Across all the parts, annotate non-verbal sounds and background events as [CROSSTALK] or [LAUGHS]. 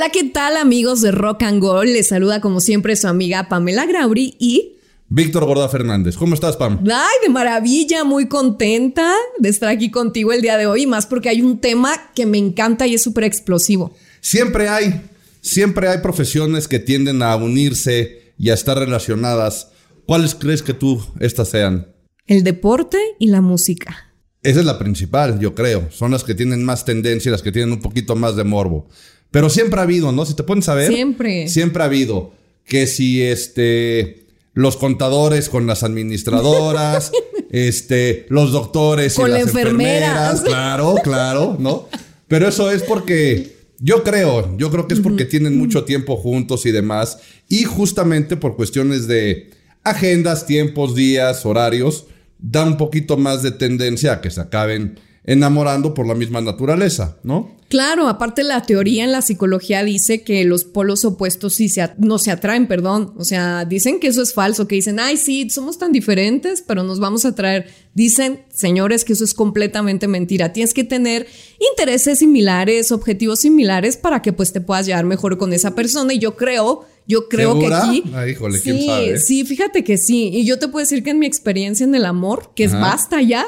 Hola, ¿qué tal amigos de Rock and Gold? Les saluda como siempre su amiga Pamela Grauri y... Víctor Gorda Fernández. ¿Cómo estás, Pam? Ay, de maravilla, muy contenta de estar aquí contigo el día de hoy, más porque hay un tema que me encanta y es súper explosivo. Siempre hay, siempre hay profesiones que tienden a unirse y a estar relacionadas. ¿Cuáles crees que tú estas sean? El deporte y la música. Esa es la principal, yo creo. Son las que tienen más tendencia, las que tienen un poquito más de morbo. Pero siempre ha habido, ¿no? Si te pueden saber. Siempre. Siempre ha habido. Que si este. Los contadores con las administradoras, [LAUGHS] este, los doctores con y las enfermeras. Claro, claro, ¿no? Pero eso es porque yo creo, yo creo que es porque tienen mucho tiempo juntos y demás. Y justamente por cuestiones de agendas, tiempos, días, horarios, da un poquito más de tendencia a que se acaben enamorando por la misma naturaleza, ¿no? Claro, aparte la teoría en la psicología dice que los polos opuestos sí se no se atraen, perdón. O sea, dicen que eso es falso, que dicen, ay, sí, somos tan diferentes, pero nos vamos a atraer. Dicen, señores, que eso es completamente mentira. Tienes que tener intereses similares, objetivos similares para que pues te puedas llevar mejor con esa persona. Y yo creo yo creo que aquí. Ah, híjole, sí, ¿quién sabe? sí, fíjate que sí. Y yo te puedo decir que en mi experiencia en el amor, que es basta ya,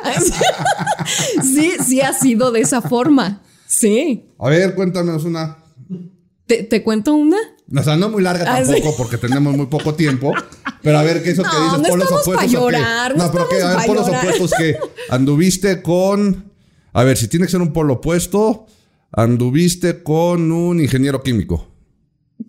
[LAUGHS] sí, sí ha sido de esa forma. Sí. A ver, cuéntanos una. ¿Te, te cuento una? O sea, no muy larga Ah, tampoco sí. porque tenemos muy poco tiempo. Pero a ver, ¿qué es eso que dices? no polos opuestos. llorar, no no, pero estamos A ver, polos opuestos que anduviste con. A ver, si tiene que ser un polo opuesto, anduviste con un ingeniero químico.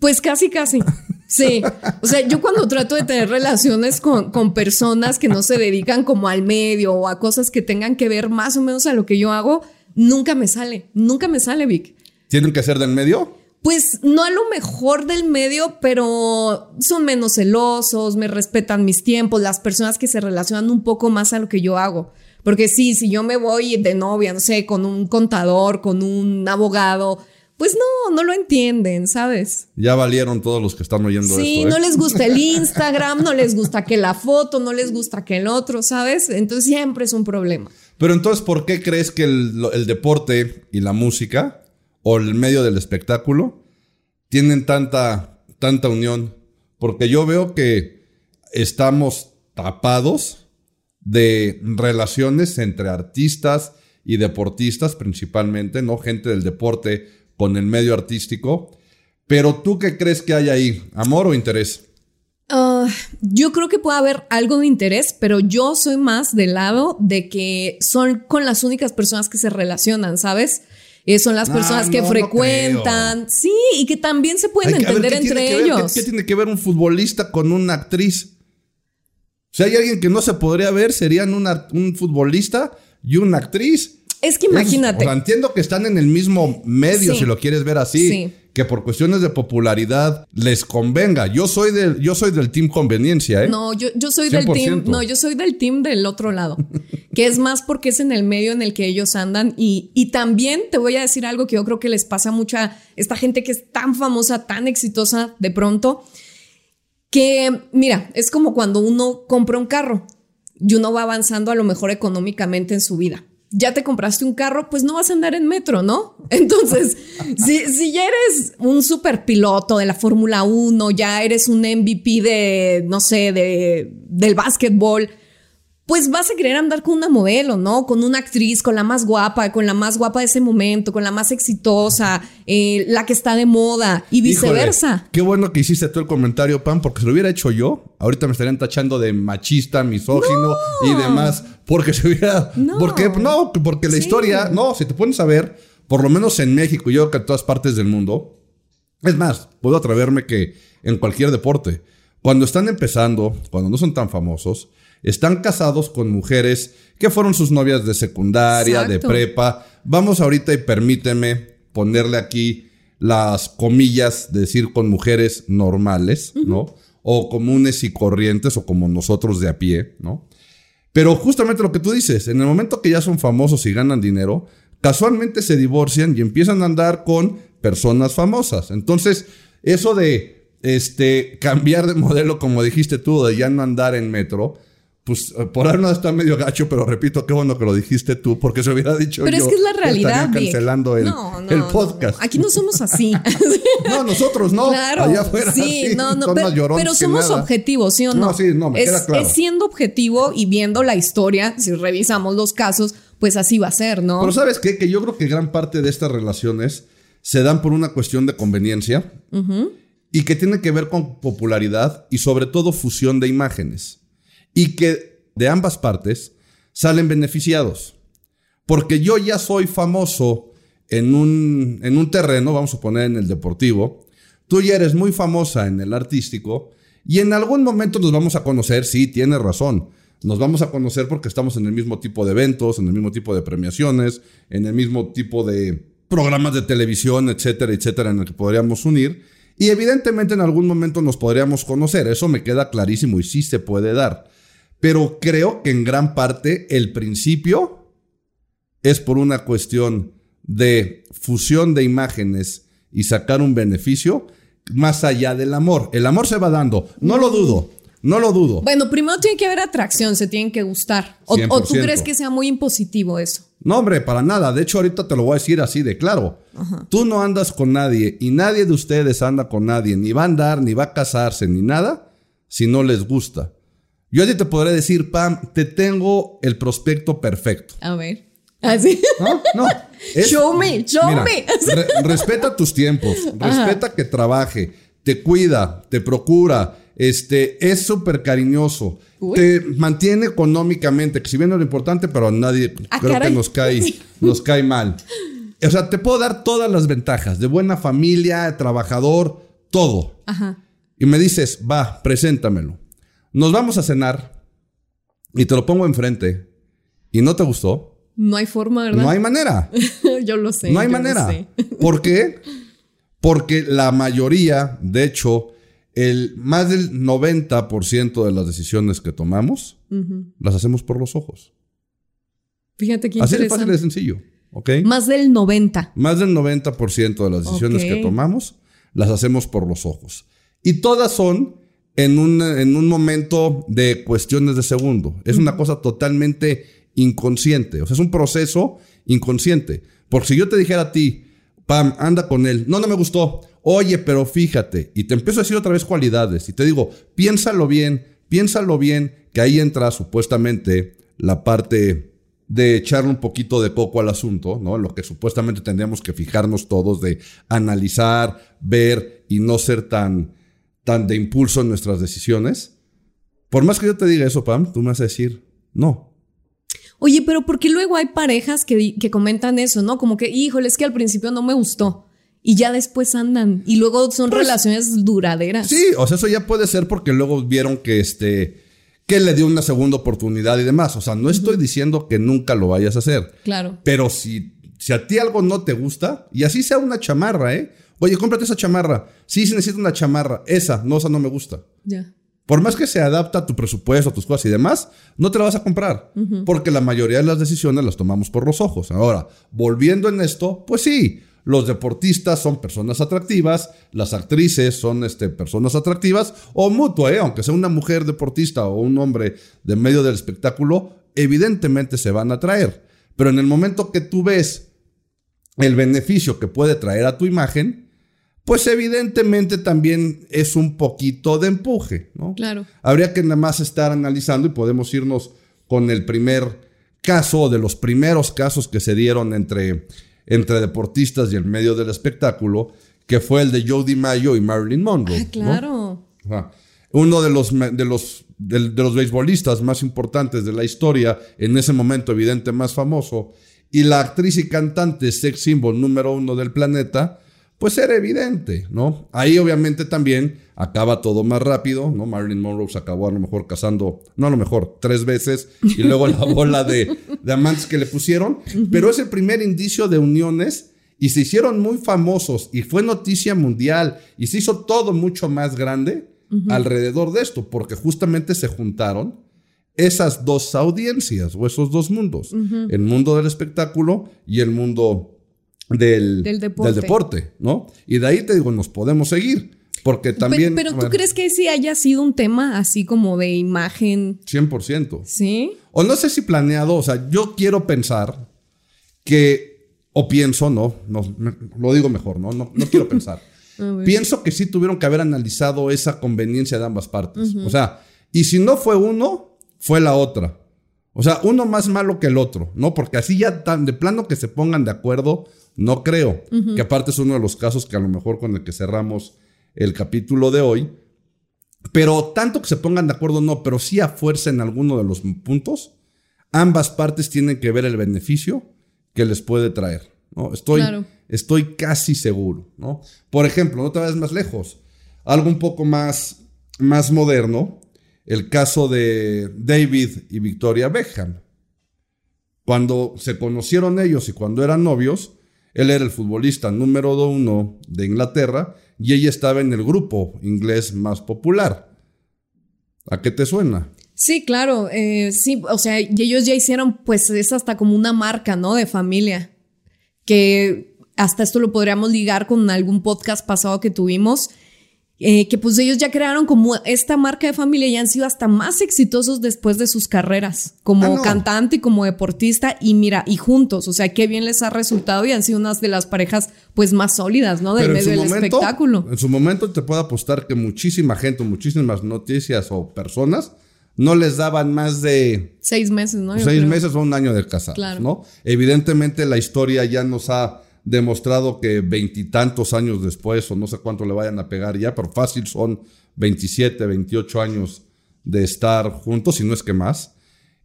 Pues casi, casi. Sí. O sea, yo cuando trato de tener relaciones con, con personas que no se dedican como al medio o a cosas que tengan que ver más o menos a lo que yo hago, nunca me sale. Nunca me sale, Vic. ¿Tienen que ser del medio? Pues no a lo mejor del medio, pero son menos celosos, me respetan mis tiempos, las personas que se relacionan un poco más a lo que yo hago. Porque sí, si yo me voy de novia, no sé, con un contador, con un abogado, pues no, no lo entienden, ¿sabes? Ya valieron todos los que están oyendo Sí, esto. ¿eh? no les gusta el Instagram, no les gusta que la foto, no les gusta que el otro, ¿sabes? Entonces siempre es un problema. Pero entonces, ¿por qué crees que el, el deporte y la música o el medio del espectáculo tienen tanta, tanta unión? Porque yo veo que estamos tapados de relaciones entre artistas y deportistas principalmente, ¿no? Gente del deporte con el medio artístico. Pero tú qué crees que hay ahí? ¿Amor o interés? Ah, yo creo que puede haber algo de interés, pero yo soy más del lado de que son con las únicas personas que se relacionan, ¿sabes? Eh, son las Ah, personas que no frecuentan, sí, y que también se pueden Hay ver, entender ¿qué tiene entre que ver? ¿Qué- ellos. ¿qué, tiene que ver un futbolista con una actriz? Si hay alguien que no se podría ver, serían una- un futbolista y una actriz. Es que Es- imagínate. o sea, entiendo que están en el mismo medio, Sí. si lo quieres ver así. Sí. Que por cuestiones de popularidad les convenga. Yo soy del, yo soy del team conveniencia, ¿eh? No, yo, yo soy del team, 100%. no, yo soy del team del otro lado, [LAUGHS] que es más porque es en el medio en el que ellos andan y, y también te voy a decir algo que yo creo que les pasa mucho a esta gente que es tan famosa, tan exitosa de pronto, que mira, es como cuando uno compra un carro y uno va avanzando a lo mejor económicamente en su vida. Ya te compraste un carro, pues no vas a andar en metro, ¿no? [LAUGHS] Entonces, si, si ya eres un super piloto de la Fórmula 1, ya eres un MVP de, no sé, de, del básquetbol, pues vas a querer andar con una modelo, ¿no? Con una actriz, con la más guapa, con la más guapa de ese momento, con la más exitosa, eh, la que está de moda y viceversa. Híjole, qué bueno que hiciste tú el comentario, Pam, porque si lo hubiera hecho yo, ahorita me estarían tachando de machista, misógino No. y demás. Porque se hubiera. No. Porque, no, porque la Sí. historia. No, si te pones a ver, por lo menos en México, yo creo que en todas partes del mundo. Es más, puedo atreverme que en cualquier deporte, cuando están empezando, cuando no son tan famosos, están casados con mujeres que fueron sus novias de secundaria, de prepa. Vamos ahorita y permíteme ponerle aquí las comillas, decir con mujeres normales, ¿no? O comunes y corrientes, o como nosotros de a pie, ¿no? Pero justamente lo que tú dices, en el momento que ya son famosos y ganan dinero, casualmente se divorcian y empiezan a andar con personas famosas. Entonces, eso de este cambiar de modelo, como dijiste tú, de ya no andar en metro, pues eh, por ahora no está medio gacho, pero repito, qué bueno que lo dijiste tú, porque se hubiera dicho Pero yo. es que es la realidad. cancelando el, No, no, el no, podcast. no. Aquí no somos así. [LAUGHS] No, nosotros no. Claro. Allá afuera sí, sí, no, no. Pero, pero somos nada. objetivos, ¿sí o no? No, sí, no, me es, queda claro. es siendo objetivo y viendo la historia, si revisamos los casos, pues así va a ser, ¿no? Pero ¿sabes qué? Que yo creo que gran parte de estas relaciones se dan por una cuestión de conveniencia y que tiene que ver con popularidad y sobre todo fusión de imágenes. Y que de ambas partes salen beneficiados. Porque yo ya soy famoso en un, en un terreno, vamos a poner en el deportivo, tú ya eres muy famosa en el artístico y en algún momento nos vamos a conocer, sí, tienes razón. Nos vamos a conocer porque estamos en el mismo tipo de eventos, en el mismo tipo de premiaciones, en el mismo tipo de programas de televisión, etcétera, etcétera, en el que podríamos unir. Y evidentemente en algún momento nos podríamos conocer, eso me queda clarísimo y sí se puede dar. Pero creo que en gran parte el principio es por una cuestión de fusión de imágenes y sacar un beneficio más allá del amor. El amor se va dando, no lo dudo, no lo dudo. Bueno, primero tiene que haber atracción, se tienen que gustar. O, o tú 100%. crees que sea muy impositivo eso. No, hombre, para nada. De hecho, ahorita te lo voy a decir así de claro. Tú no andas con nadie y nadie de ustedes anda con nadie, ni va a andar, ni va a casarse, ni nada, si no les gusta. Yo a ti te podré decir, Pam, te tengo el prospecto perfecto. A ver. Así. No, no. es- Show me, show Mira, me. re- respeta tus tiempos, [LAUGHS] respeta que trabaje, te cuida, te procura, este, es súper cariñoso, Uy. te mantiene económicamente, que si bien no es lo importante, pero a nadie Ah, creo caray. que nos cae, nos cae mal. O sea, te puedo dar todas las ventajas, de buena familia, trabajador, todo. Ajá. Y me dices, va, preséntamelo. Nos vamos a cenar y te lo pongo enfrente y no te gustó. No hay forma, ¿verdad? No hay manera. [LAUGHS] yo lo sé. No hay manera. ¿Por qué? Porque la mayoría, de hecho, el más del 90% de las decisiones que tomamos las hacemos por los ojos. Fíjate qué Así de fácil de sencillo. ¿Ok? Más del 90. Más del 90% de las decisiones que tomamos las hacemos por los ojos. Y todas son en un, en un momento de cuestiones de segundo. Es una cosa totalmente inconsciente. O sea, es un proceso inconsciente. Porque si yo te dijera a ti, Pam, anda con él. No, no me gustó. Oye, pero fíjate. Y te empiezo a decir otra vez cualidades. Y te digo, piénsalo bien, piénsalo bien, que ahí entra supuestamente la parte de echarle un poquito de coco al asunto, ¿no? Lo que supuestamente tendríamos que fijarnos todos de analizar, ver y no ser tan, tan de impulso en nuestras decisiones. Por más que yo te diga eso, Pam, tú me vas a decir, no. Oye, pero ¿por qué luego hay parejas que, que comentan eso, no? Como que, híjole, es que al principio no me gustó. Y ya después andan. Y luego son relaciones duraderas. Pues Sí, o sea, eso ya puede ser porque luego vieron que este que le dio una segunda oportunidad y demás. O sea, no estoy diciendo que nunca lo vayas a hacer. Claro. Pero si, si a ti algo no te gusta, y así sea una chamarra, ¿eh? Oye, cómprate esa chamarra. Sí, sí necesito una chamarra. Esa, no, esa no me gusta. Ya. Por más que se adapta a tu presupuesto, a tus cosas y demás, no te la vas a comprar. Porque la mayoría de las decisiones las tomamos por los ojos. Ahora, volviendo en esto, pues sí, los deportistas son personas atractivas, las actrices son este, personas atractivas, o mutuo, ¿eh? aunque sea una mujer deportista o un hombre de medio del espectáculo, evidentemente se van a atraer. Pero en el momento que tú ves el beneficio que puede traer a tu imagen, pues evidentemente también es un poquito de empuje, ¿no? Claro. Habría que nada más estar analizando y podemos irnos con el primer caso de los primeros casos que se dieron entre, entre deportistas y el medio del espectáculo, que fue el de Joe DiMaggio y Marilyn Monroe. Ah, ¿no? claro. Ajá. Uno de los, de, los, de los beisbolistas más importantes de la historia, en ese momento evidente más famoso, y la actriz y cantante sex symbol número uno del planeta, pues era evidente, ¿no? Ahí obviamente también acaba todo más rápido, ¿no? Marilyn Monroe se acabó a lo mejor casando, no a lo mejor, tres veces, y luego la bola de, de amantes que le pusieron, pero es el primer indicio de uniones y se hicieron muy famosos y fue noticia mundial y se hizo todo mucho más grande alrededor de esto, porque justamente se juntaron esas dos audiencias o esos dos mundos, el mundo del espectáculo y el mundo del, Del deporte. deporte, ¿no? Y de ahí te digo, nos podemos seguir. Porque también. Pero, tú crees que sí haya sido un tema así como de imagen. 100%. Sí. O no sé si planeado, o sea, yo quiero pensar que, o pienso, no, no, lo digo mejor, no, no, no quiero pensar. [LAUGHS] Pienso que sí tuvieron que haber analizado esa conveniencia de ambas partes. O sea, y si no fue uno, fue la otra. O sea, uno más malo que el otro, ¿no? Porque así ya tan de plano que se pongan de acuerdo, no creo. Que aparte es uno de los casos que a lo mejor con el que cerramos el capítulo de hoy. Pero tanto que se pongan de acuerdo, no, pero sí a fuerza en alguno de los puntos, ambas partes tienen que ver el beneficio que les puede traer. ¿no? Estoy, estoy casi seguro. ¿no? Por ejemplo, no te vayas más lejos. Algo un poco más, más moderno, el caso de David y Victoria Beckham. Cuando se conocieron ellos y cuando eran novios, él era el futbolista número uno de Inglaterra y ella estaba en el grupo inglés más popular. ¿A qué te suena? Sí, claro, eh, sí, o sea, ellos ya hicieron, pues es hasta como una marca, ¿no? De familia, que hasta esto lo podríamos ligar con algún podcast pasado que tuvimos, eh, que pues ellos ya crearon como esta marca de familia y han sido hasta más exitosos después de sus carreras, como ah, cantante y como deportista y mira, y juntos, o sea, qué bien les ha resultado y han sido unas de las parejas pues más sólidas, ¿no? Del medio del espectáculo. En su momento te puedo apostar que muchísima gente, muchísimas noticias o personas no les daban más de... Seis meses, ¿no? seis meses o un año de casados, ¿no? Evidentemente la historia ya nos ha demostrado que veintitantos años después, o no sé cuánto le vayan a pegar ya, pero fácil son 27, 28 años de estar juntos, si no es que más.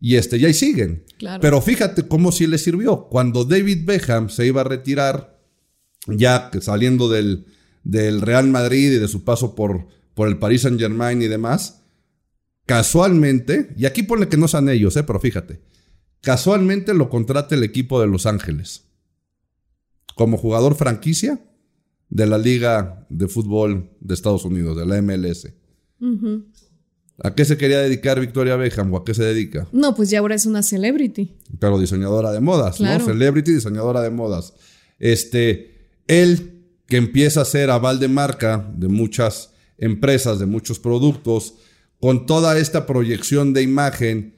Y este, ya ahí siguen. Pero fíjate cómo sí le sirvió. Cuando David Beckham se iba a retirar, ya saliendo del, del Real Madrid y de su paso por, por el Paris Saint Germain y demás, casualmente, y aquí pone que no sean ellos, eh, pero fíjate, casualmente lo contrata el equipo de Los Ángeles como jugador franquicia de la Liga de Fútbol de Estados Unidos, de la MLS. ¿A qué se quería dedicar Victoria Beckham o a qué se dedica? No, pues ya ahora es una celebrity. Pero diseñadora de modas, ¿no? Celebrity, diseñadora de modas. Este, él que empieza a ser aval de marca de muchas empresas, de muchos productos, con toda esta proyección de imagen,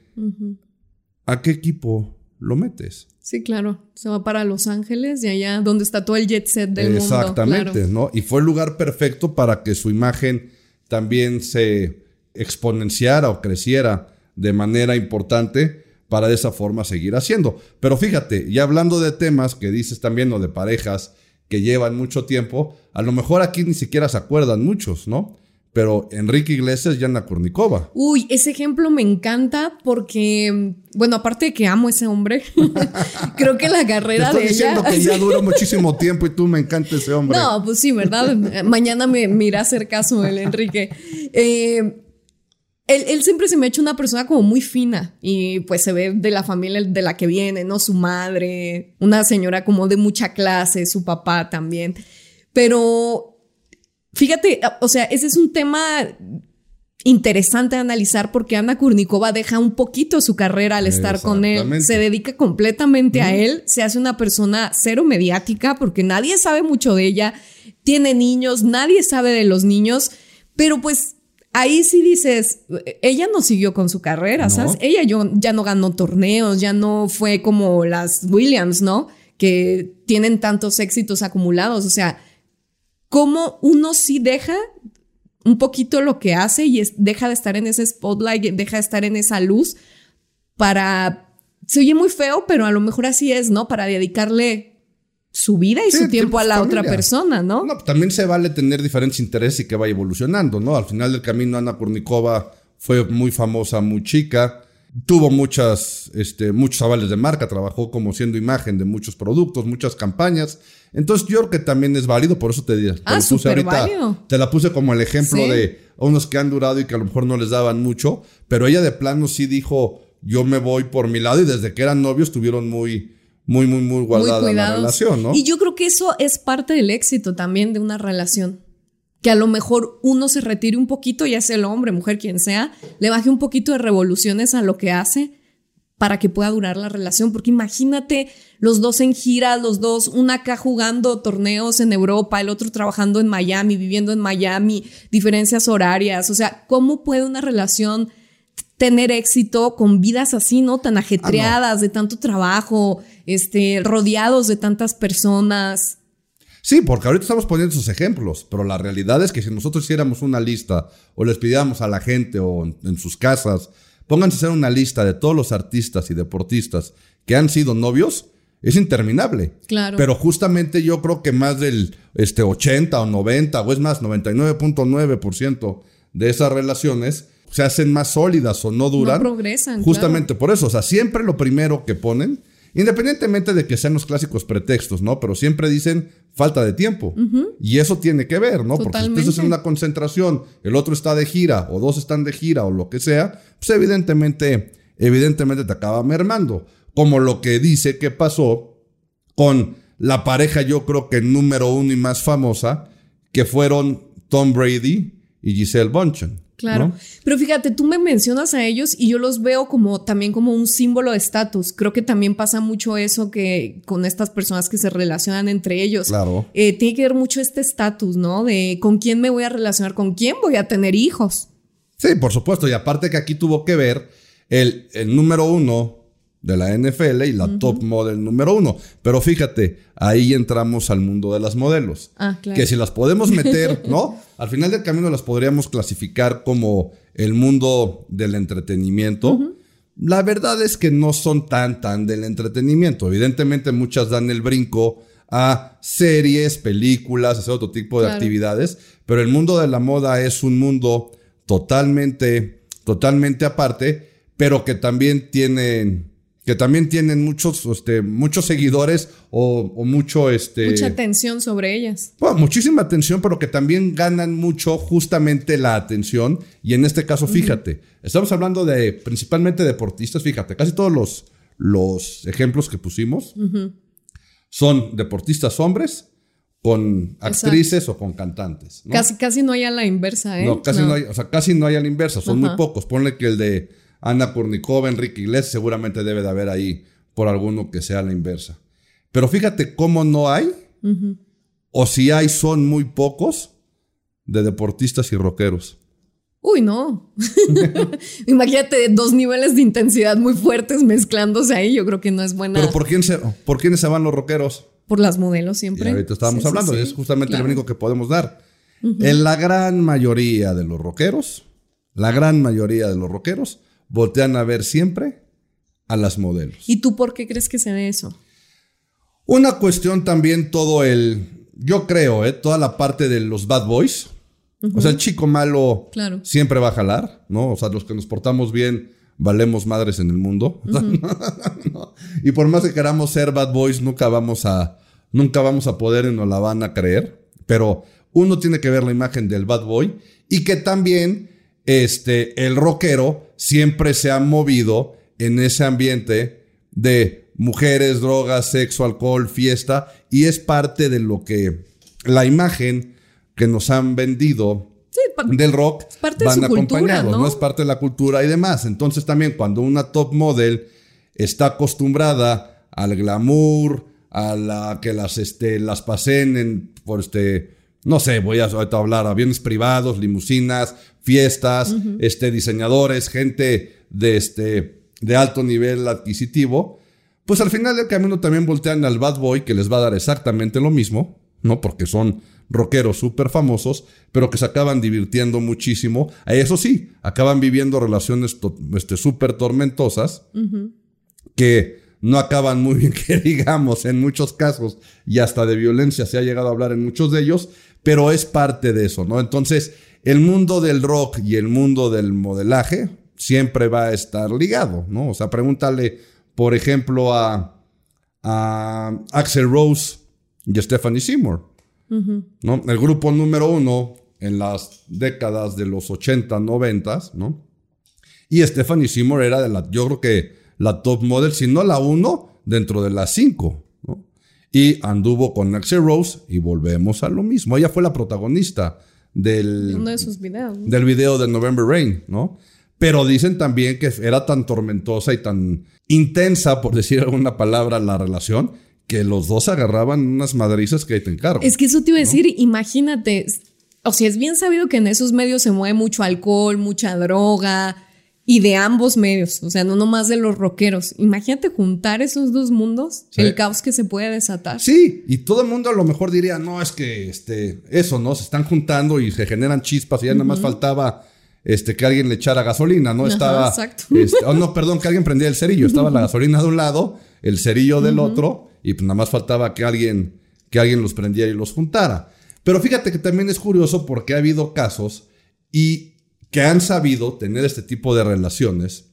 ¿a qué equipo lo metes? Sí, claro. Se va para Los Ángeles y allá donde está todo el jet set del mundo. Exactamente, ¿no? Y fue el lugar perfecto para que su imagen también se exponenciara o creciera de manera importante para de esa forma seguir haciendo. Pero fíjate, y hablando de temas que dices también o de parejas que llevan mucho tiempo, a lo mejor aquí ni siquiera se acuerdan muchos, ¿no? Pero Enrique Iglesias y Ana Kurnikova. Uy, ese ejemplo me encanta porque, bueno, aparte de que amo a ese hombre, [LAUGHS] creo que la carrera Te estoy diciendo que [LAUGHS] ya duró muchísimo tiempo y tú me encanta ese hombre. No, pues sí, ¿verdad? Mañana me, irá a hacer caso el Enrique. Eh, él, él, siempre se me ha hecho una persona como muy fina y pues se ve de la familia de la que viene, ¿no? Su madre, una señora como de mucha clase, su papá también. Pero Fíjate, o sea, ese es un tema interesante de analizar porque Ana Kurnikova deja un poquito su carrera al estar con él, se dedica completamente a él, se hace una persona cero mediática porque nadie sabe mucho de ella, tiene niños, nadie sabe de los niños, pero pues ahí sí dices, ella no siguió con su carrera, ¿sabes? Ella ya no ganó torneos, ya no fue como las Williams, ¿no? Que tienen tantos éxitos acumulados, o sea, cómo uno sí deja un poquito lo que hace y deja de estar en ese spotlight, deja de estar en esa luz para... Se oye muy feo, pero a lo mejor así es, ¿no? Para dedicarle su vida y su tiempo a la otra persona, ¿no? No, también se vale tener diferentes intereses y que vaya evolucionando, ¿no? Al final del camino, Ana Kurnikova fue muy famosa, muy chica. Tuvo muchas, este, muchos avales de marca, trabajó como siendo imagen de muchos productos, muchas campañas. Entonces yo creo que también es válido, por eso te, te ah, puse ahorita. Te la puse como el ejemplo de unos que han durado y que a lo mejor no les daban mucho, pero ella de plano sí dijo, yo me voy por mi lado y desde que eran novios estuvieron muy, muy, muy, muy guardada la relación, ¿no? Y yo creo que eso es parte del éxito también de una relación que a lo mejor uno se retire un poquito, ya sea el hombre, mujer, quien sea, le baje un poquito de revoluciones a lo que hace para que pueda durar la relación, porque imagínate los dos en gira, los dos, una acá jugando torneos en Europa, el otro trabajando en Miami, viviendo en Miami, diferencias horarias, o sea, ¿cómo puede una relación tener éxito con vidas así, ¿no? Tan ajetreadas, de tanto trabajo, este, rodeados de tantas personas. Sí, porque ahorita estamos poniendo esos ejemplos, pero la realidad es que si nosotros hiciéramos una lista o les pidiéramos a la gente o en, sus casas, pónganse a hacer una lista de todos los artistas y deportistas que han sido novios, es interminable. Claro. Pero justamente yo creo que más del este, 80 o 90 o es más, 99.9% de esas relaciones se hacen más sólidas o no duran. No progresan. Justamente por eso. O sea, siempre lo primero que ponen, independientemente de que sean los clásicos pretextos, ¿no? Pero siempre dicen falta de tiempo. Y eso tiene que ver, ¿no? Porque si tú estás en una concentración, el otro está de gira, o dos están de gira, o lo que sea, pues evidentemente, evidentemente te acaba mermando. Como lo que dice que pasó con la pareja, yo creo que número uno y más famosa, que fueron Tom Brady y Giselle Bunchen. Claro. Pero fíjate, tú me mencionas a ellos y yo los veo como también como un símbolo de estatus. Creo que también pasa mucho eso que con estas personas que se relacionan entre ellos. Claro. Eh, tiene que ver mucho este estatus, ¿no? De con quién me voy a relacionar, con quién voy a tener hijos. Sí, por supuesto. Y aparte que aquí tuvo que ver el, el número uno de la NFL y la top model número uno. Pero fíjate, ahí entramos al mundo de las modelos. Ah, claro. Que si las podemos meter, [LAUGHS] ¿no? Al final del camino las podríamos clasificar como el mundo del entretenimiento. La verdad es que no son tan, tan del entretenimiento. Evidentemente muchas dan el brinco a series, películas, hacer otro tipo de actividades, pero el mundo de la moda es un mundo totalmente, totalmente aparte, pero que también tienen que también tienen muchos, este, muchos seguidores o, mucho, este... Mucha atención sobre ellas. Bueno, muchísima atención, pero que también ganan mucho justamente la atención. Y en este caso, fíjate, estamos hablando de principalmente deportistas, fíjate, casi todos los, los ejemplos que pusimos son deportistas hombres con actrices o con cantantes. Casi, casi no hay a la inversa, ¿eh? No, casi no, hay, o sea, casi no hay a la inversa, son muy pocos. Ponle que el de Ana Kurnikova, Enrique Iglesias, seguramente debe de haber ahí por alguno que sea la inversa. Pero fíjate cómo no hay, o si hay, son muy pocos de deportistas y rockeros. Uy, no. [LAUGHS] Imagínate dos niveles de intensidad muy fuertes mezclándose ahí. Yo creo que no es buena. Pero ¿por quién se, por quiénes se van los rockeros? Por las modelos siempre. Y ahorita estábamos hablando, es justamente lo único que podemos dar. En la gran mayoría de los rockeros, la gran mayoría de los rockeros voltean a ver siempre a las modelos. ¿Y tú por qué crees que se ve eso? Una cuestión también todo el, yo creo, ¿eh? toda la parte de los bad boys. O sea, el chico malo siempre va a jalar, ¿no? O sea, los que nos portamos bien valemos madres en el mundo. [LAUGHS] Y por más que queramos ser bad boys, nunca vamos a, nunca vamos a poder y nos la van a creer. Pero uno tiene que ver la imagen del bad boy y que también este, el rockero siempre se ha movido en ese ambiente de mujeres, drogas, sexo, alcohol, fiesta, y es parte de lo que la imagen que nos han vendido del rock van acompañados, ¿no? Es parte de la cultura y demás. Entonces también cuando una top model está acostumbrada al glamour, a la que las, este, las pasen en, por este, no sé, voy a, a hablar aviones privados, limusinas, fiestas, este, diseñadores, gente de, este, de alto nivel adquisitivo, pues al final del camino también voltean al bad boy que les va a dar exactamente lo mismo, ¿no? Porque son rockeros súper famosos, pero que se acaban divirtiendo muchísimo. Eso sí, acaban viviendo relaciones este, súper tormentosas que no acaban muy bien, [LAUGHS] que digamos, en muchos casos, y hasta de violencia se ha llegado a hablar en muchos de ellos, pero es parte de eso, ¿no? Entonces, el mundo del rock y el mundo del modelaje siempre va a estar ligado, ¿no? O sea, pregúntale, por ejemplo, a, a Axel Rose y Stephanie Seymour, ¿no? El grupo número uno en las décadas de los 80, 90, ¿no? Y Stephanie Seymour era de la, yo creo que la top model, si no la uno, dentro de las cinco, ¿no? Y anduvo con Axel Rose y volvemos a lo mismo. Ella fue la protagonista del, uno de sus videos. del video de November Rain, ¿no? Pero dicen también que era tan tormentosa y tan intensa, por decir alguna palabra, la relación, que los dos agarraban unas madrizas que ahí te encargo. Es que eso te iba a decir, imagínate, o sea, es bien sabido que en esos medios se mueve mucho alcohol, mucha droga, y de ambos medios, o sea, no nomás de los rockeros. Imagínate juntar esos dos mundos, el caos que se puede desatar. Sí, y todo el mundo a lo mejor diría, no, es que este, eso, ¿no? Se están juntando y se generan chispas y ya nada más faltaba este, que alguien le echara gasolina, ¿no? Estaba. Exacto. Este, oh, no, perdón, que alguien prendía el cerillo. Estaba la gasolina de un lado, el cerillo del otro, y pues nada más faltaba que alguien, que alguien los prendiera y los juntara. Pero fíjate que también es curioso porque ha habido casos y que han sabido tener este tipo de relaciones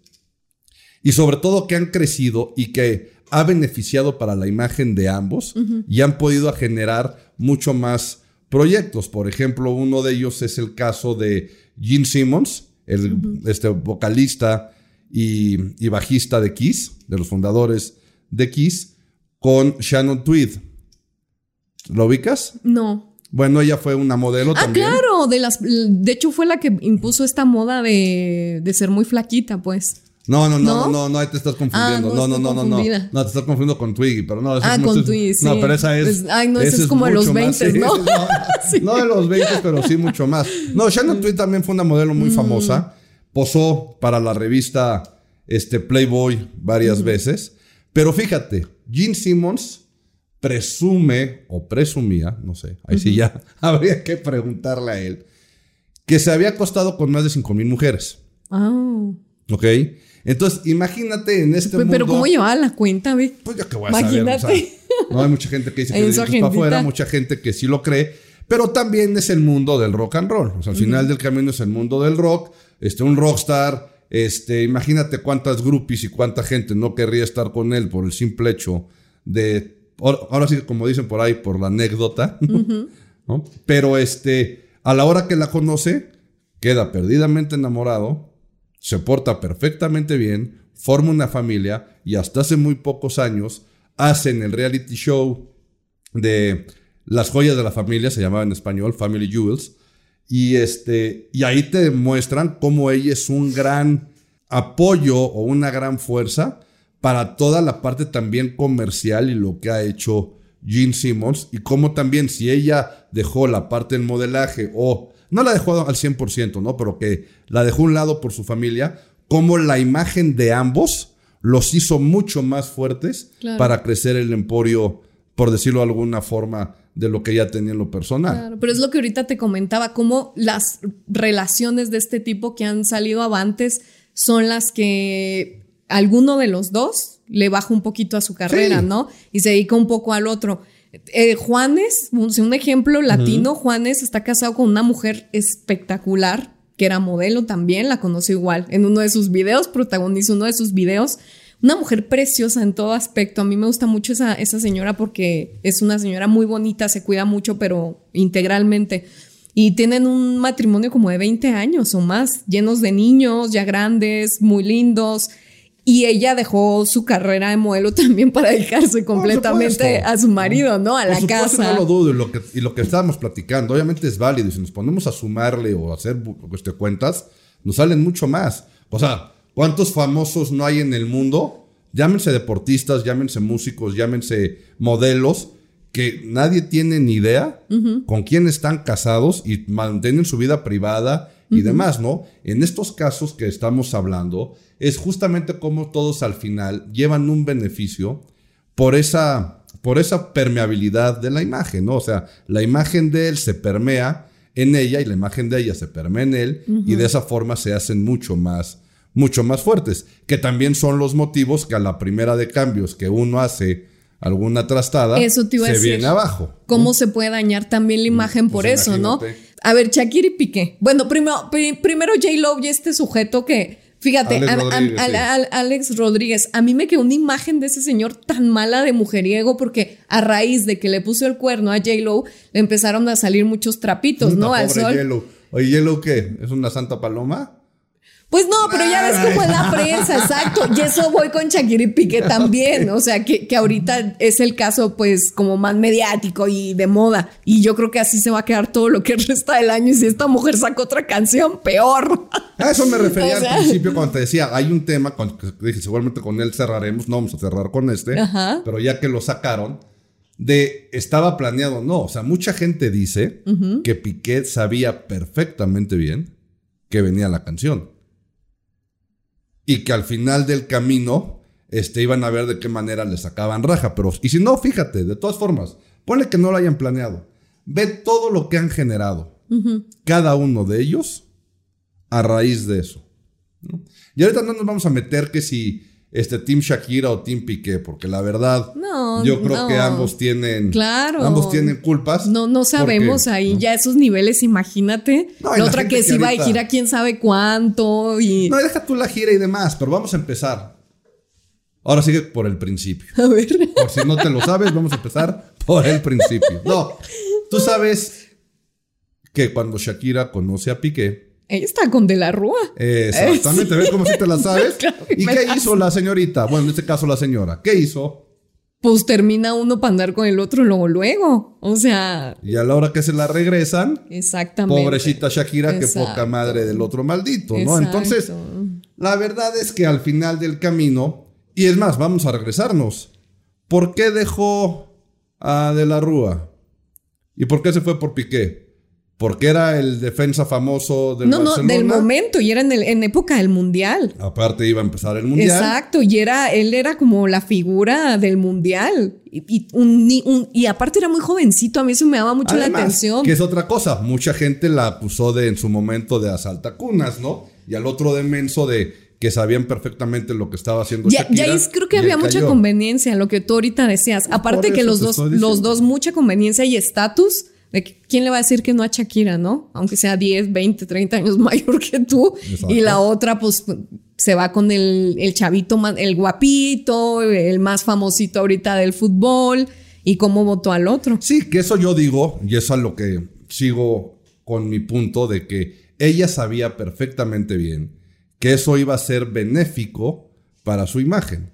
y sobre todo que han crecido y que ha beneficiado para la imagen de ambos y han podido generar mucho más proyectos. Por ejemplo, uno de ellos es el caso de Gene Simmons, el este vocalista y, y, bajista de Kiss, de los fundadores de Kiss, con Shannon Tweed. ¿Lo ubicas? No. Bueno, ella fue una modelo ah, también. claro, de las de hecho fue la que impuso esta moda de, de ser muy flaquita, pues. No, no, no, no, no, no, ahí te estás confundiendo. Ah, no, no, no, no, no, no. te estás confundiendo con Twiggy, pero no. Ah, con Twiggy, sí. No, pero esa es. Pues, ay, no, esa es como de los 20, ¿no? [LAUGHS] [LAUGHS] no, de los 20, pero sí mucho más. No, Shannon Twiggy también fue una modelo muy mm. famosa. Posó para la revista este, Playboy varias veces. Pero fíjate, Gene Simmons presume o presumía, no sé, ahí sí ya [LAUGHS] habría que preguntarle a él, que se había acostado con más de 5 mil mujeres. Ah. ¿Ok? Entonces, imagínate en este mundo. Pero ¿cómo llevaba la cuenta, ve? Pues ya que voy a imagínate. [LAUGHS] no hay mucha gente que dice que es para afuera, mucha gente que sí lo cree, pero también es el mundo del rock and roll. O sea, al final del camino es el mundo del rock. Este, un rockstar, este, imagínate cuántas groupies y cuánta gente no querría estar con él por el simple hecho de ahora sí, como dicen por ahí, por la anécdota, [LAUGHS] ¿no? Pero este, a la hora que la conoce, queda perdidamente enamorado, se porta perfectamente bien, forma una familia y hasta hace muy pocos años hacen el reality show de las joyas de la familia, se llamaba en español Family Jewels, y, este, y ahí te demuestran cómo ella es un gran apoyo o una gran fuerza para toda la parte también comercial y lo que ha hecho Gene Simmons y cómo también si ella dejó la parte del modelaje o no la dejó al 100%, ¿no? Pero que la dejó a un lado por su familia, cómo la imagen de ambos los hizo mucho más fuertes para crecer el emporio, por decirlo de alguna forma, de lo que ella tenía en lo personal. Claro, pero es lo que ahorita te comentaba, cómo las relaciones de este tipo que han salido avantes son las que alguno de los dos le baja un poquito a su carrera, ¿no? Y se dedica un poco al otro. Eh, Juanes, un, ejemplo latino, Juanes está casado con una mujer espectacular, que era modelo también, la conoció igual. En uno de sus videos, protagonizó uno de sus videos. Una mujer preciosa en todo aspecto. A mí me gusta mucho esa, esa señora porque es una señora muy bonita, se cuida mucho, pero integralmente. Y tienen un matrimonio como de 20 años o más, llenos de niños, ya grandes, muy lindos. Y ella dejó su carrera de modelo [LAUGHS] también para dedicarse completamente a su marido, ¿no? A la casa. No lo dudo. Y lo, que, y lo que estábamos platicando, obviamente es válido. Y si nos ponemos a sumarle o a hacer este, cuentas, nos salen mucho más. O sea, ¿cuántos famosos no hay en el mundo? Llámense deportistas, llámense músicos, llámense modelos, que nadie tiene ni idea con quién están casados y mantienen su vida privada y demás, ¿no? En estos casos que estamos hablando, es justamente como todos al final llevan un beneficio por esa, por esa permeabilidad de la imagen, ¿no? O sea, la imagen de él se permea en ella y la imagen de ella se permea en él y de esa forma se hacen mucho más, mucho más fuertes, que también son los motivos que a la primera de cambios que uno hace alguna trastada, eso se viene abajo. ¿Cómo se puede dañar también la imagen por pues eso, no? A ver, Shakira y Piqué. Bueno, primero, primero J-Lo y este sujeto que, fíjate, Alex Rodríguez, a, mí me quedó una imagen de ese señor tan mala de mujeriego porque a raíz de que le puso el cuerno a J-Lo, le empezaron a salir muchos trapitos, ¿no? Al sol. Oye, ¿J-Lo qué? ¿Es una santa paloma? Pues no, pero ya ves cómo es la prensa, exacto. Y eso voy con Shakira y Piqué también. O sea, que, que ahorita es el caso, pues, como más mediático y de moda. Y yo creo que así se va a quedar todo lo que resta del año. Y si esta mujer saca otra canción, peor. A eso me refería [LAUGHS] al principio cuando te decía, hay un tema, cuando dije, seguramente con él cerraremos, no vamos a cerrar con este, pero ya que lo sacaron, de estaba planeado, no. O sea, mucha gente dice que Piqué sabía perfectamente bien que venía la canción y que al final del camino este, iban a ver de qué manera le sacaban raja. Pero, y si no, fíjate, de todas formas, ponle que no lo hayan planeado. Ve todo lo que han generado, cada uno de ellos, a raíz de eso. Y ahorita no nos vamos a meter que si este Team Shakira o Team Piqué, porque la verdad, yo creo que ambos tienen, claro. ambos tienen culpas. No, no sabemos ahí ya esos niveles, imagínate. la otra que sí va a gira quién sabe cuánto y. No, deja tú la gira y demás, pero vamos a empezar. Ahora sigue por el principio. [LAUGHS] A ver. Por si no te lo sabes, vamos a empezar por el principio. No, tú sabes que cuando Shakira conoce a Piqué, ella está con De la Rúa. Exactamente, ¿ves cómo si te la [LAUGHS] sabes? ¿Y qué hizo la señorita? Bueno, en este caso la señora. ¿Qué hizo? Pues termina uno para andar con el otro luego, luego. O sea. Y a la hora que se la regresan. Exactamente. Pobrecita Shakira, que poca madre del otro maldito, ¿no? Entonces, la verdad es que al final del camino, y es más, vamos a regresarnos. ¿Por qué dejó a De la Rúa? ¿Y por qué se fue por Piqué? Porque era el defensa famoso del no, Barcelona. No, del momento, y era en, el, en época del Mundial. Aparte iba a empezar el Mundial. Exacto, y era, él era como la figura del Mundial. Y, un, y aparte era muy jovencito, a mí eso me daba mucho la atención. Que es otra cosa, mucha gente la acusó de en su momento de asaltacunas, ¿no? Y al otro de menso de que sabían perfectamente lo que estaba haciendo ya, Ya creo que había mucha conveniencia, lo que tú ahorita decías. Aparte que los dos, los dos, mucha conveniencia y estatus ¿Quién le va a decir que no a Shakira, no? Aunque sea 10, 20, 30 años [LAUGHS] mayor que tú. Y la otra, pues, se va con el, el chavito, el guapito, el más famosito ahorita del fútbol. ¿Y cómo votó al otro? Sí, que eso yo digo, y eso es lo que sigo con mi punto de que ella sabía perfectamente bien que eso iba a ser benéfico para su imagen.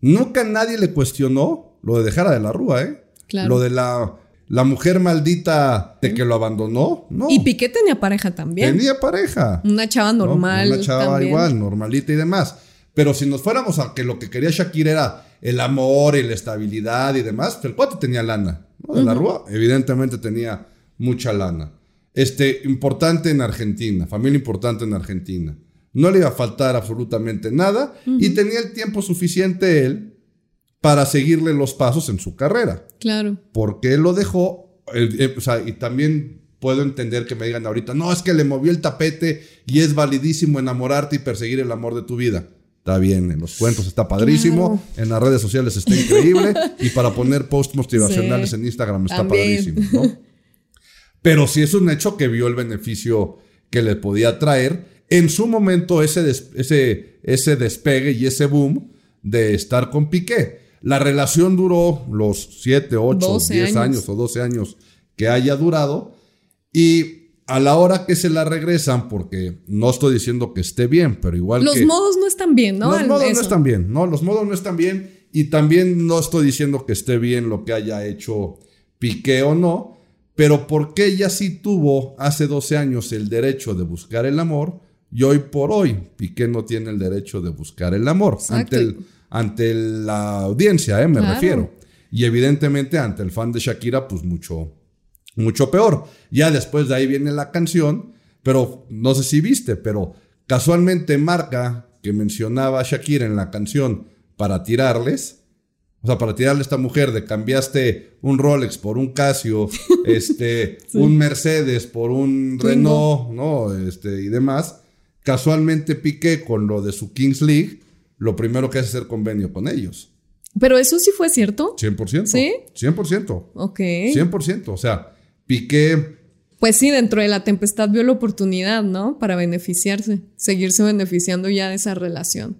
Nunca nadie le cuestionó lo de dejar a de la Rúa, ¿eh? Claro. Lo de la la mujer maldita de que lo abandonó, no. Y Piqué tenía pareja también. Tenía pareja. Una chava normal. Una chava igual, normalita y demás. Pero si nos fuéramos a que lo que quería Shakira era el amor y la estabilidad y demás, el cuate tenía lana. ¿no? De la Rúa, evidentemente tenía mucha lana. Este, importante en Argentina, familia importante en Argentina. No le iba a faltar absolutamente nada y tenía el tiempo suficiente él para seguirle los pasos en su carrera. Claro. Porque él lo dejó, eh, o sea, y también puedo entender que me digan ahorita, no, es que le movió el tapete y es validísimo enamorarte y perseguir el amor de tu vida. Está bien, en los cuentos está padrísimo, en las redes sociales está increíble [LAUGHS] y para poner posts motivacionales en Instagram está padrísimo, ¿no? [LAUGHS] Pero sí es un hecho que vio el beneficio que le podía traer en su momento ese, ese, ese despegue y ese boom de estar con Piqué. La relación duró los 7, 8, 10 años. o 12 años que haya durado. Y a la hora que se la regresan, porque no estoy diciendo que esté bien, pero igual los modos no están bien, ¿no? Los modos no están bien, ¿no? Los modos no están bien. Y también no estoy diciendo que esté bien lo que haya hecho Piqué o no. Pero porque ella sí tuvo hace 12 años el derecho de buscar el amor y hoy por hoy Piqué no tiene el derecho de buscar el amor. Ante el ante la audiencia, ¿eh? me refiero. Y evidentemente ante el fan de Shakira, pues mucho, mucho peor. Ya después de ahí viene la canción, pero no sé si viste, pero casualmente marca que mencionaba Shakira en la canción para tirarles. O sea, para tirarle a esta mujer de cambiaste un Rolex por un Casio, [LAUGHS] este, un Mercedes por un Renault, ¿no? Este, y demás. Casualmente piqué con lo de su Kings League lo primero que hace es hacer convenio con ellos. Pero eso sí fue cierto. 100%. ¿Sí? 100%. Ok. 100%. O sea, Piqué. Pues sí, dentro de la tempestad vio la oportunidad, ¿no? Para beneficiarse, seguirse beneficiando ya de esa relación.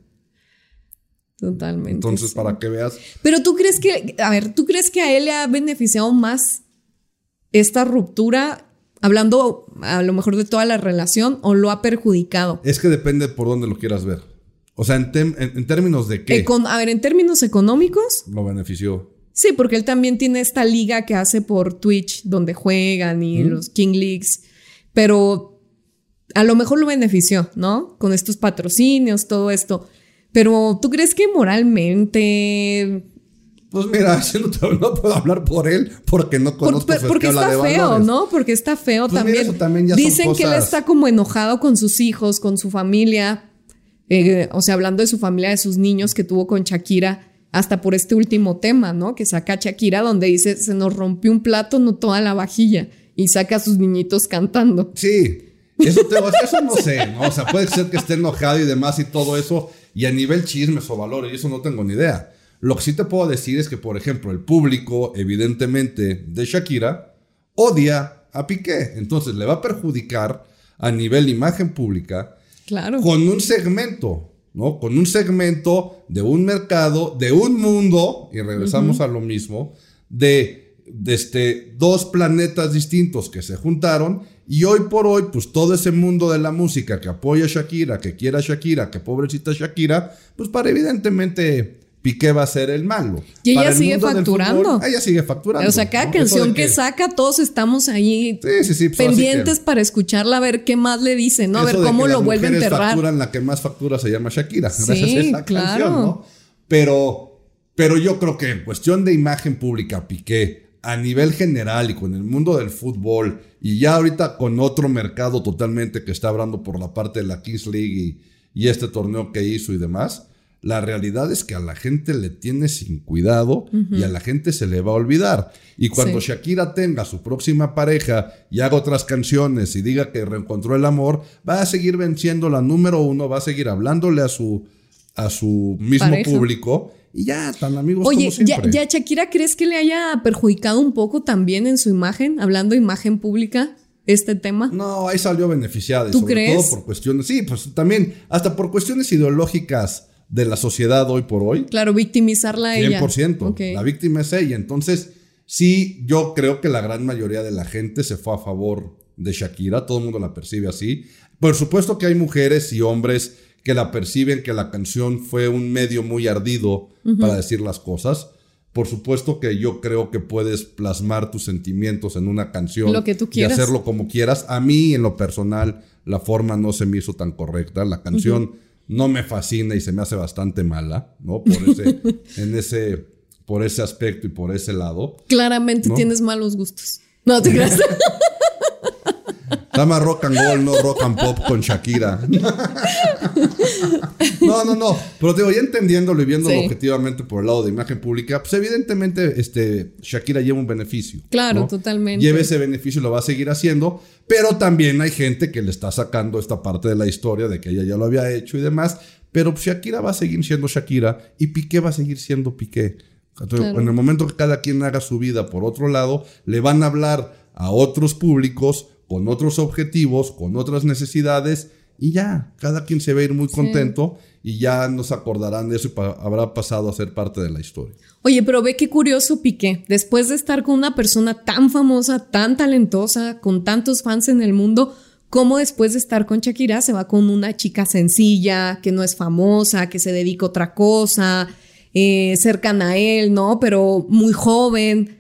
Totalmente. Entonces, para que veas. Pero tú crees que, a ver, ¿tú crees que a él le ha beneficiado más esta ruptura Hablando a lo mejor de toda la relación o lo ha perjudicado. Es que depende por dónde lo quieras ver. O sea, en, términos de qué. a ver, en términos económicos. Lo benefició. Sí, porque él también tiene esta liga que hace por Twitch donde juegan y los King Leagues. Pero a lo mejor lo benefició, ¿no? Con estos patrocinios, todo esto. Pero ¿tú crees que moralmente... Pues mira, [LAUGHS] no, puedo hablar por él porque no conozco por, Porque está feo, ¿no? Porque está feo pues también. Dicen que él está como enojado con sus hijos, con su familia. Eh, o sea, hablando de su familia, de sus niños que tuvo con Shakira, hasta por este último tema, ¿no? Que saca Shakira, donde dice, se nos rompió un plato, no toda la vajilla. Y saca a sus niñitos cantando. Sí, eso, eso no sé, ¿no? O sea, puede ser que esté enojado y demás y todo eso y a nivel chismes o valores, y eso no tengo ni idea. Lo que sí te puedo decir es que, por ejemplo, el público, evidentemente, de Shakira, odia a Piqué. Entonces le va a perjudicar a nivel imagen pública. Claro. Con un segmento, ¿no? Con un segmento de un mercado, de un mundo, y regresamos a lo mismo, de, de este, dos planetas distintos que se juntaron y hoy por hoy, pues todo ese mundo de la música que apoya a Shakira, que quiera a Shakira, que pobrecita Shakira, pues para evidentemente Piqué va a ser el malo. Y ella sigue facturando. ella sigue facturando. O sea, cada canción que, saca, todos estamos ahí pues, pendientes para escucharla, a ver qué más le dice, ¿no? A ver cómo lo vuelve a enterrar. Facturan, la que más factura se llama Shakira, [LAUGHS] gracias a esa canción, ¿no? Pero, pero yo creo que en cuestión de imagen pública, Piqué a nivel general y con el mundo del fútbol y ya ahorita con otro mercado totalmente que está hablando por la parte de la Kings League y, este torneo que hizo y demás, la realidad es que a la gente le tiene sin cuidado y a la gente se le va a olvidar. Y cuando Shakira tenga su próxima pareja y haga otras canciones y diga que reencontró el amor, va a seguir venciendo la número uno, va a seguir hablándole a su, a su mismo público y ya, tan amigos Oye, como siempre. Ya, ya Shakira, ¿crees que le haya perjudicado un poco también en su imagen, hablando de imagen pública? este tema? No, ahí salió beneficiada. ¿Tú sobre crees? Todo por cuestiones, sí, pues también, hasta por cuestiones ideológicas de la sociedad hoy por hoy. Claro, victimizarla a ella. 100%. La víctima es ella. Entonces, sí, yo creo que la gran mayoría de la gente se fue a favor de Shakira. Todo el mundo la percibe así. Por supuesto que hay mujeres y hombres que la perciben que la canción fue un medio muy ardido para decir las cosas. Por supuesto que yo creo que puedes plasmar tus sentimientos en una canción lo que tú quieras. y hacerlo como quieras. A mí, en lo personal, la forma no se me hizo tan correcta. La canción no me fascina y se me hace bastante mala, ¿no? Por ese, [LAUGHS] en ese, por ese aspecto y por ese lado. Claramente tienes malos gustos. No te creas. [LAUGHS] Más rock and roll, no rock and pop con Shakira. No, no, no. Pero digo, ya entendiéndolo y viéndolo objetivamente por el lado de imagen pública, pues evidentemente este, Shakira lleva un beneficio. Claro, totalmente. Lleva ese beneficio y lo va a seguir haciendo. Pero también hay gente que le está sacando esta parte de la historia de que ella ya lo había hecho y demás. Pero Shakira va a seguir siendo Shakira y Piqué va a seguir siendo Piqué. En el momento que cada quien haga su vida por otro lado, le van a hablar a otros públicos con otros objetivos, con otras necesidades y ya, cada quien se va a ir muy contento y ya nos acordarán de eso y habrá pasado a ser parte de la historia. Oye, pero ve qué curioso Piqué, después de estar con una persona tan famosa, tan talentosa, con tantos fans en el mundo, cómo después de estar con Shakira se va con una chica sencilla, que no es famosa, que se dedica a otra cosa, eh, cercana a él, ¿no? Pero muy joven.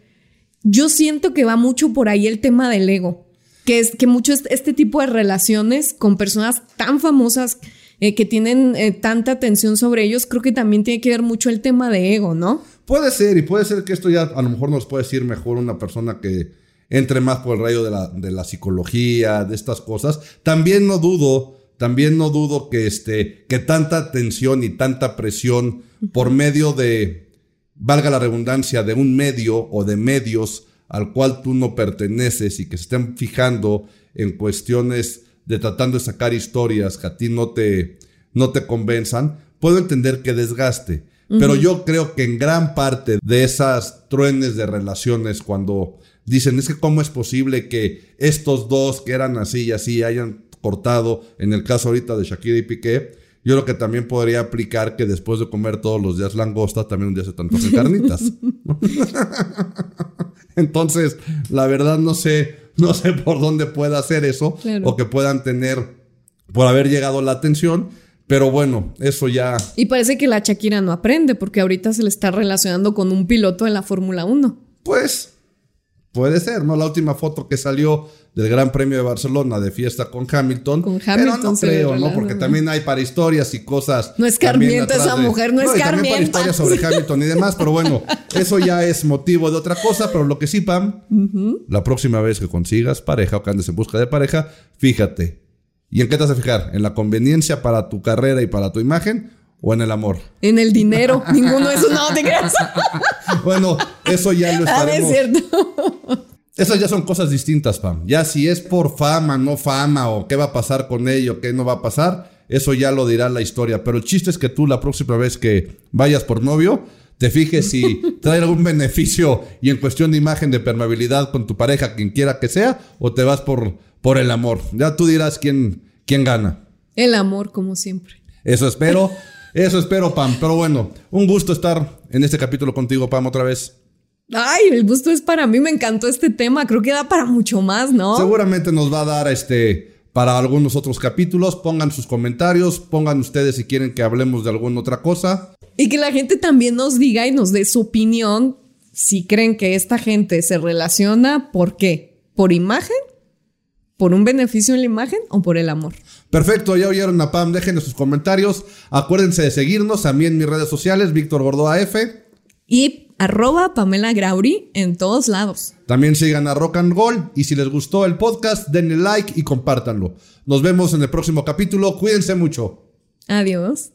Yo siento que va mucho por ahí el tema del ego que es que mucho este tipo de relaciones con personas tan famosas eh, que tienen eh, tanta atención sobre ellos, creo que también tiene que ver mucho el tema de ego, ¿no? Puede ser, y puede ser que esto ya a lo mejor nos puede decir mejor una persona que entre más por el rayo de la, de la psicología, de estas cosas. También no dudo, también no dudo que, este, que tanta tensión y tanta presión por medio de, valga la redundancia, de un medio o de medios, al cual tú no perteneces y que se estén fijando en cuestiones de tratando de sacar historias que a ti no te, no te convenzan, puedo entender que desgaste. Pero yo creo que en gran parte de esas truenes de relaciones, cuando dicen, es que cómo es posible que estos dos que eran así y así hayan cortado, en el caso ahorita de Shakira y Piqué, yo creo que también podría aplicar que después de comer todos los días langosta, también un día se tantos [LAUGHS] carnitas. [LAUGHS] Entonces, la verdad no sé no sé por dónde pueda hacer eso Claro. o que puedan tener por haber llegado la atención. Pero bueno, eso ya. Y parece que la Shakira no aprende porque ahorita se le está relacionando con un piloto de la Fórmula 1. Pues puede ser, ¿no? La última foto que salió del Gran Premio de Barcelona de fiesta con Hamilton. Con pero Hamilton no se le creo, ¿no? Porque ¿no? también hay para historias y cosas. No es Carmienta esa mujer, no es y también para Carmienta. historias sobre Hamilton y demás, pero bueno, [LAUGHS] eso ya es motivo de otra cosa. Pero lo que sí, Pam, la próxima vez que consigas pareja o que andes en busca de pareja, fíjate. ¿Y en qué te vas a fijar? ¿En la conveniencia para tu carrera y para tu imagen? ¿O en el amor? En el dinero, [LAUGHS] ninguno de esos no te creas. [LAUGHS] Bueno, eso ya lo Ah, no es estaremos. cierto. Esas ya son cosas distintas, Pam. Ya si es por fama, no fama, o qué va a pasar con ello, qué no va a pasar, eso ya lo dirá la historia. Pero el chiste es que tú la próxima vez que vayas por novio, te fijes si [LAUGHS] trae algún beneficio y en cuestión de imagen de permeabilidad con tu pareja, quien quiera que sea, o te vas por, por el amor. Ya tú dirás quién, quién gana. El amor, como siempre. Eso espero, eso espero, Pam. Pero bueno, un gusto estar en este capítulo contigo, Pam, otra vez. Ay, el gusto es para mí, me encantó este tema. Creo que da para mucho más, ¿no? Seguramente nos va a dar este para algunos otros capítulos. Pongan sus comentarios, pongan ustedes si quieren que hablemos de alguna otra cosa. Y que la gente también nos diga y nos dé su opinión si creen que esta gente se relaciona, ¿por qué? ¿Por imagen? ¿Por un beneficio en la imagen o por el amor? Perfecto, ya oyeron a Pam, déjenos sus comentarios. Acuérdense de seguirnos a mí en mis redes sociales, Víctor Gordoa F. Y arroba Pamela Grauri en todos lados. También sigan a Rock and Roll y si les gustó el podcast, denle like y compártanlo. Nos vemos en el próximo capítulo. Cuídense mucho. Adiós.